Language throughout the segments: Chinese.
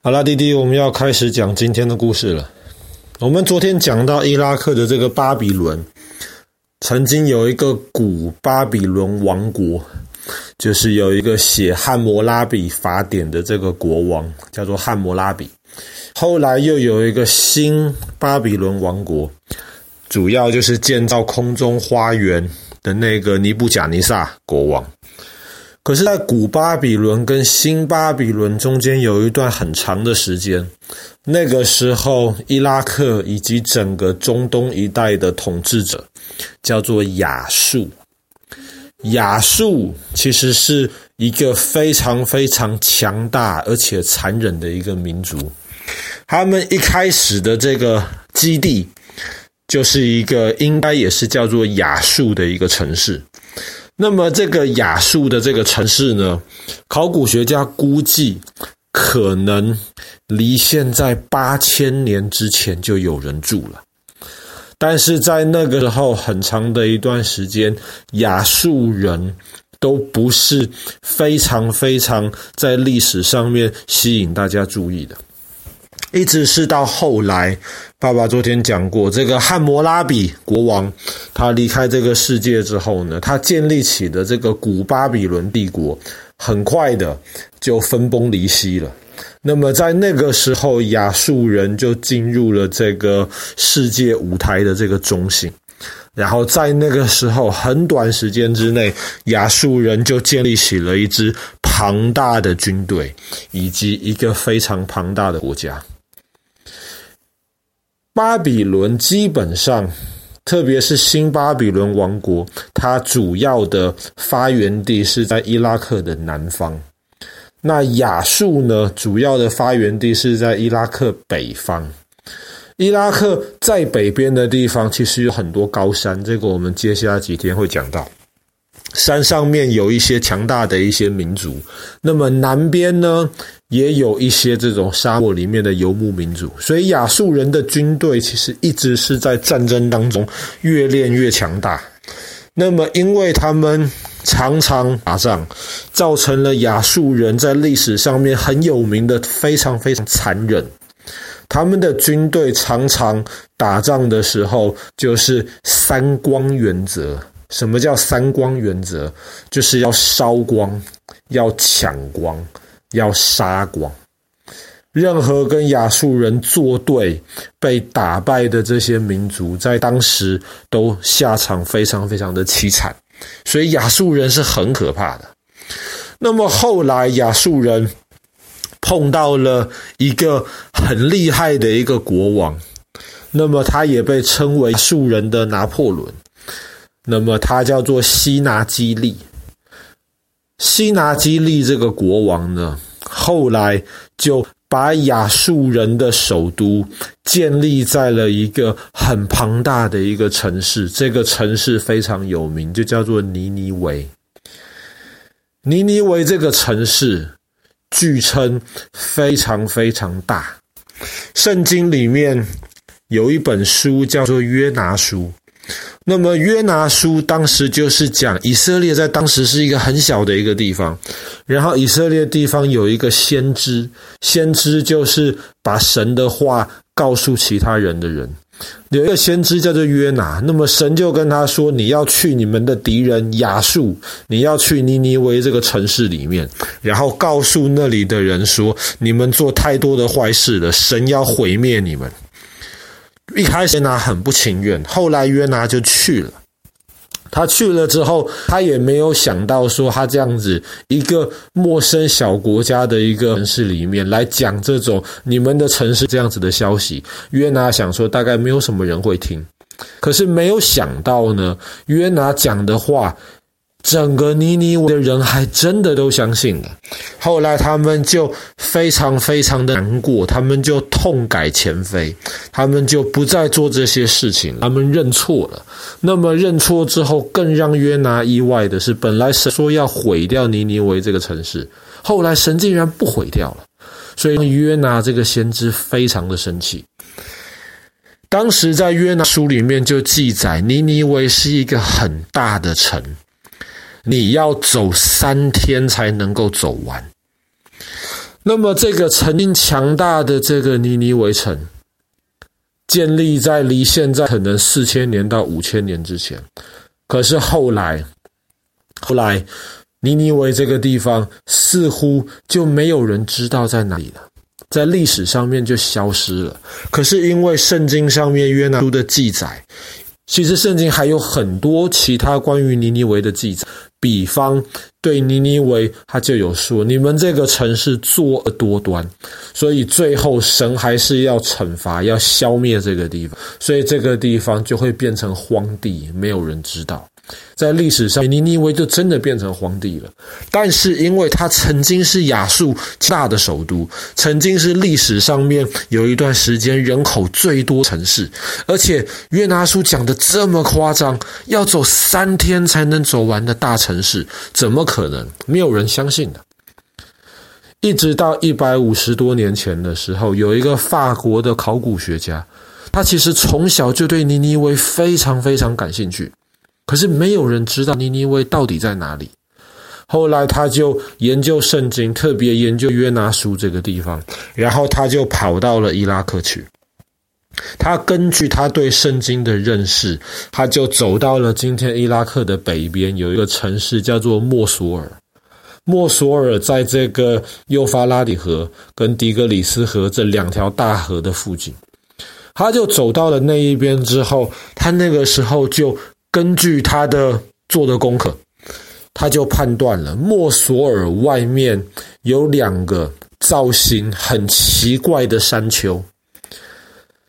好啦，弟弟，我们要开始讲今天的故事了。我们昨天讲到伊拉克的这个巴比伦，曾经有一个古巴比伦王国，就是有一个写《汉谟拉比法典》的这个国王，叫做汉谟拉比。后来又有一个新巴比伦王国，主要就是建造空中花园的那个尼布甲尼撒国王。可是，在古巴比伦跟新巴比伦中间有一段很长的时间，那个时候，伊拉克以及整个中东一带的统治者叫做亚述。亚述其实是一个非常非常强大而且残忍的一个民族。他们一开始的这个基地，就是一个应该也是叫做亚述的一个城市。那么这个亚述的这个城市呢，考古学家估计可能离现在八千年之前就有人住了，但是在那个时候很长的一段时间，亚述人都不是非常非常在历史上面吸引大家注意的。一直是到后来，爸爸昨天讲过，这个汉谟拉比国王，他离开这个世界之后呢，他建立起的这个古巴比伦帝国，很快的就分崩离析了。那么在那个时候，亚述人就进入了这个世界舞台的这个中心。然后在那个时候，很短时间之内，亚述人就建立起了一支庞大的军队，以及一个非常庞大的国家。巴比伦基本上，特别是新巴比伦王国，它主要的发源地是在伊拉克的南方。那亚述呢，主要的发源地是在伊拉克北方。伊拉克在北边的地方，其实有很多高山，这个我们接下来几天会讲到。山上面有一些强大的一些民族，那么南边呢，也有一些这种沙漠里面的游牧民族，所以亚述人的军队其实一直是在战争当中越练越强大。那么，因为他们常常打仗，造成了亚述人在历史上面很有名的非常非常残忍。他们的军队常常打仗的时候，就是三光原则。什么叫三光原则？就是要烧光，要抢光，要杀光。任何跟亚述人作对、被打败的这些民族，在当时都下场非常非常的凄惨。所以亚述人是很可怕的。那么后来亚述人碰到了一个很厉害的一个国王，那么他也被称为亚述人的拿破仑。那么他叫做西拿基利，西拿基利这个国王呢，后来就把亚述人的首都建立在了一个很庞大的一个城市，这个城市非常有名，就叫做尼尼微。尼尼微这个城市据称非常非常大，圣经里面有一本书叫做约拿书。那么约拿书当时就是讲以色列在当时是一个很小的一个地方，然后以色列地方有一个先知，先知就是把神的话告诉其他人的人，有一个先知叫做约拿，那么神就跟他说：“你要去你们的敌人亚述，你要去尼尼微这个城市里面，然后告诉那里的人说，你们做太多的坏事了，神要毁灭你们。”一开始约拿很不情愿，后来约拿就去了。他去了之后，他也没有想到说他这样子一个陌生小国家的一个城市里面来讲这种你们的城市这样子的消息。约拿想说大概没有什么人会听，可是没有想到呢，约拿讲的话。整个尼尼微的人还真的都相信了，后来他们就非常非常的难过，他们就痛改前非，他们就不再做这些事情，他们认错了。那么认错之后，更让约拿意外的是，本来神说要毁掉尼尼维这个城市，后来神竟然不毁掉了，所以约拿这个先知非常的生气。当时在约拿书里面就记载，尼尼维是一个很大的城。你要走三天才能够走完。那么，这个曾经强大的这个尼尼微城，建立在离现在可能四千年到五千年之前。可是后来，后来尼尼微这个地方似乎就没有人知道在哪里了，在历史上面就消失了。可是因为圣经上面约拿书的记载。其实圣经还有很多其他关于尼尼微的记载，比方对尼尼微，他就有说：你们这个城市作恶多端，所以最后神还是要惩罚，要消灭这个地方，所以这个地方就会变成荒地，没有人知道。在历史上，尼尼微就真的变成荒地了。但是，因为它曾经是亚述大的首都，曾经是历史上面有一段时间人口最多城市，而且约拿书讲的这么夸张，要走三天才能走完的大城市，怎么可能？没有人相信的。一直到一百五十多年前的时候，有一个法国的考古学家，他其实从小就对尼尼微非常非常感兴趣。可是没有人知道尼尼微到底在哪里。后来他就研究圣经，特别研究约拿书这个地方，然后他就跑到了伊拉克去。他根据他对圣经的认识，他就走到了今天伊拉克的北边，有一个城市叫做莫索尔。莫索尔在这个幼发拉底河跟底格里斯河这两条大河的附近。他就走到了那一边之后，他那个时候就。根据他的做的功课，他就判断了墨索尔外面有两个造型很奇怪的山丘，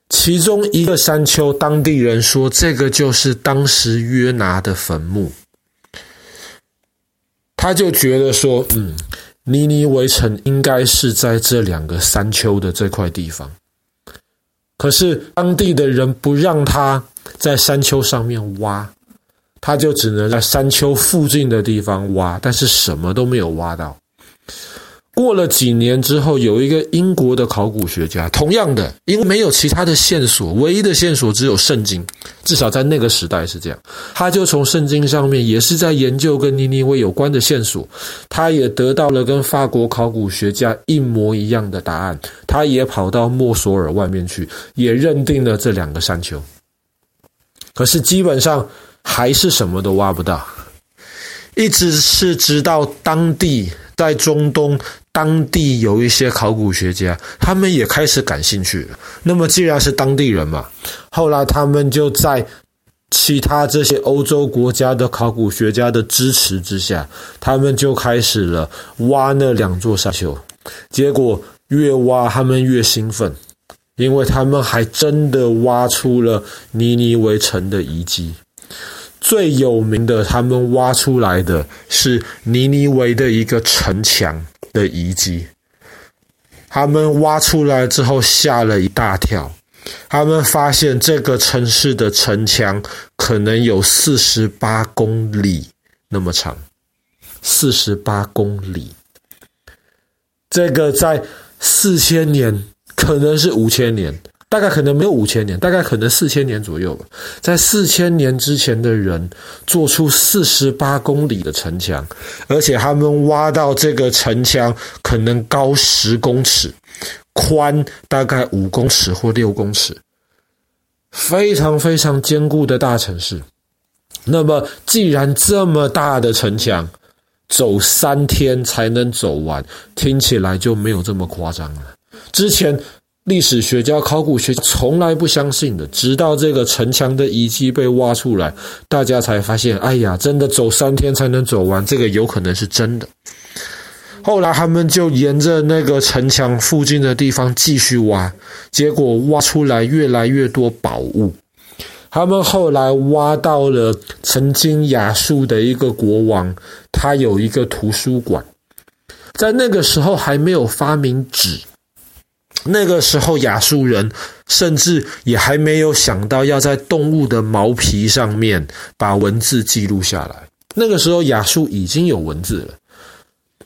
其中一个山丘，当地人说这个就是当时约拿的坟墓。他就觉得说，嗯，尼尼围城应该是在这两个山丘的这块地方。可是当地的人不让他在山丘上面挖，他就只能在山丘附近的地方挖，但是什么都没有挖到。过了几年之后，有一个英国的考古学家，同样的，因为没有其他的线索，唯一的线索只有圣经，至少在那个时代是这样。他就从圣经上面也是在研究跟尼尼微有关的线索，他也得到了跟法国考古学家一模一样的答案。他也跑到墨索尔外面去，也认定了这两个山丘。可是基本上还是什么都挖不到，一直是直到当地在中东。当地有一些考古学家，他们也开始感兴趣。那么，既然是当地人嘛，后来他们就在其他这些欧洲国家的考古学家的支持之下，他们就开始了挖那两座山丘。结果越挖，他们越兴奋，因为他们还真的挖出了尼尼微城的遗迹。最有名的，他们挖出来的是尼尼微的一个城墙。的遗迹，他们挖出来之后吓了一大跳。他们发现这个城市的城墙可能有四十八公里那么长，四十八公里。这个在四千年，可能是五千年。大概可能没有五千年，大概可能四千年左右吧。在四千年之前的人做出四十八公里的城墙，而且他们挖到这个城墙可能高十公尺，宽大概五公尺或六公尺，非常非常坚固的大城市。那么，既然这么大的城墙，走三天才能走完，听起来就没有这么夸张了。之前。历史学家、考古学家从来不相信的，直到这个城墙的遗迹被挖出来，大家才发现，哎呀，真的走三天才能走完，这个有可能是真的。后来他们就沿着那个城墙附近的地方继续挖，结果挖出来越来越多宝物。他们后来挖到了曾经亚述的一个国王，他有一个图书馆，在那个时候还没有发明纸。那个时候，亚述人甚至也还没有想到要在动物的毛皮上面把文字记录下来。那个时候，亚述已经有文字了。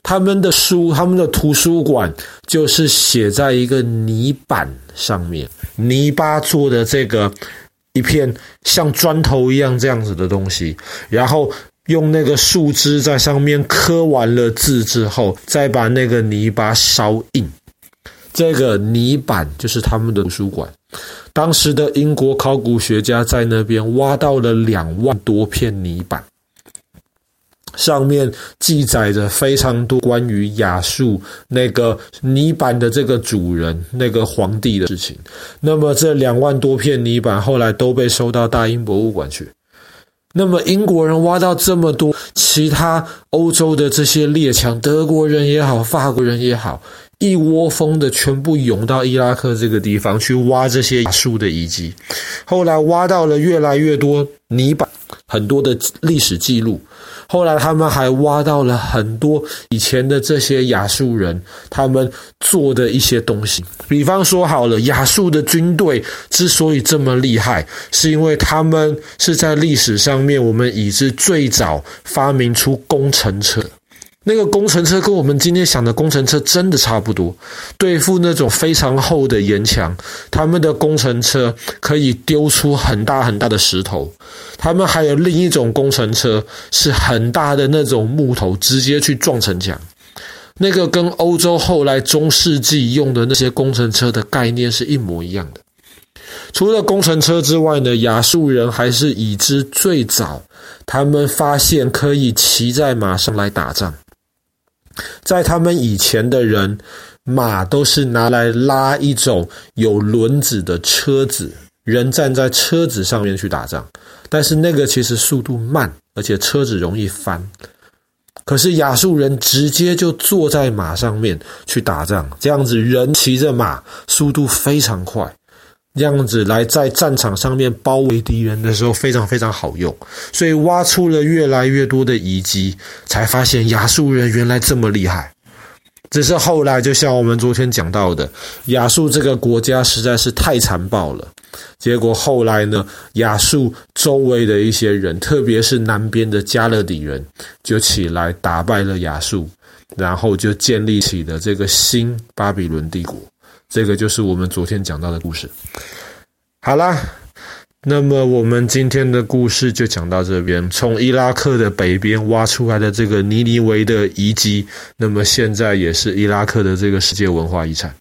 他们的书，他们的图书馆，就是写在一个泥板上面，泥巴做的这个一片像砖头一样这样子的东西，然后用那个树枝在上面刻完了字之后，再把那个泥巴烧硬。这个泥板就是他们的图书馆。当时的英国考古学家在那边挖到了两万多片泥板，上面记载着非常多关于亚述那个泥板的这个主人、那个皇帝的事情。那么这两万多片泥板后来都被收到大英博物馆去。那么英国人挖到这么多，其他欧洲的这些列强，德国人也好，法国人也好。一窝蜂的全部涌到伊拉克这个地方去挖这些亚述的遗迹，后来挖到了越来越多泥板，很多的历史记录。后来他们还挖到了很多以前的这些亚述人他们做的一些东西，比方说好了，亚述的军队之所以这么厉害，是因为他们是在历史上面我们已知最早发明出工程车。那个工程车跟我们今天想的工程车真的差不多，对付那种非常厚的岩墙，他们的工程车可以丢出很大很大的石头。他们还有另一种工程车，是很大的那种木头，直接去撞城墙。那个跟欧洲后来中世纪用的那些工程车的概念是一模一样的。除了工程车之外呢，亚述人还是已知最早，他们发现可以骑在马上来打仗。在他们以前的人，马都是拿来拉一种有轮子的车子，人站在车子上面去打仗。但是那个其实速度慢，而且车子容易翻。可是亚述人直接就坐在马上面去打仗，这样子人骑着马，速度非常快。这样子来在战场上面包围敌人的时候非常非常好用，所以挖出了越来越多的遗迹，才发现亚述人原来这么厉害。只是后来就像我们昨天讲到的，亚述这个国家实在是太残暴了。结果后来呢，亚述周围的一些人，特别是南边的加勒底人，就起来打败了亚述，然后就建立起了这个新巴比伦帝国。这个就是我们昨天讲到的故事。好啦，那么我们今天的故事就讲到这边。从伊拉克的北边挖出来的这个尼尼维的遗迹，那么现在也是伊拉克的这个世界文化遗产。